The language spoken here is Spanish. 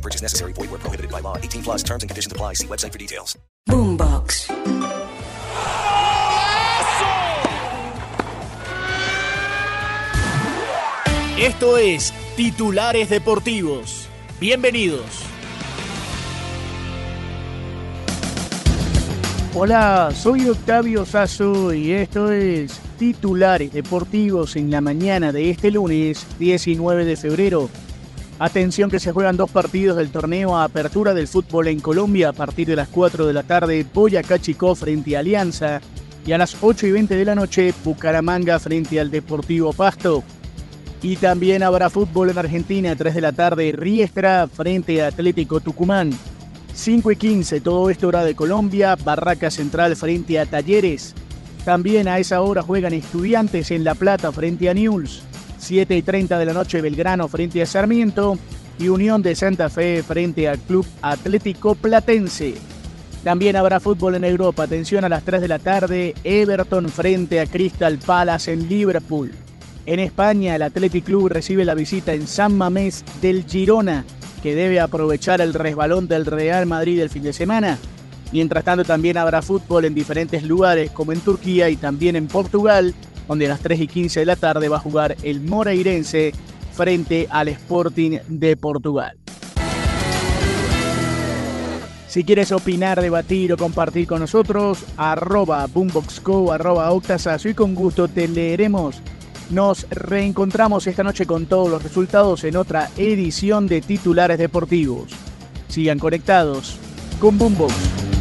No purchase necessary. Void where prohibited by law. 18 plus terms and conditions apply. See website for details. Boombox. Esto es Titulares Deportivos. Bienvenidos. Hola, soy Octavio Sazo y esto es Titulares Deportivos en la mañana de este lunes 19 de febrero. Atención que se juegan dos partidos del torneo a apertura del fútbol en Colombia a partir de las 4 de la tarde, Boyacá Chicó frente a Alianza y a las 8 y 20 de la noche, Bucaramanga frente al Deportivo Pasto. Y también habrá fútbol en Argentina, 3 de la tarde, Riestra frente a Atlético Tucumán. 5 y 15, todo esto hora de Colombia, Barraca Central frente a Talleres. También a esa hora juegan estudiantes en La Plata frente a Newell's. 7 y 30 de la noche Belgrano frente a Sarmiento y Unión de Santa Fe frente al Club Atlético Platense. También habrá fútbol en Europa, atención a las 3 de la tarde, Everton frente a Crystal Palace en Liverpool. En España, el Athletic Club recibe la visita en San Mamés del Girona, que debe aprovechar el resbalón del Real Madrid el fin de semana. Mientras tanto, también habrá fútbol en diferentes lugares, como en Turquía y también en Portugal, donde a las 3 y 15 de la tarde va a jugar el Moreirense frente al Sporting de Portugal. Si quieres opinar, debatir o compartir con nosotros, arroba boomboxco, arroba octasazo y con gusto te leeremos. Nos reencontramos esta noche con todos los resultados en otra edición de Titulares Deportivos. Sigan conectados con Boombox.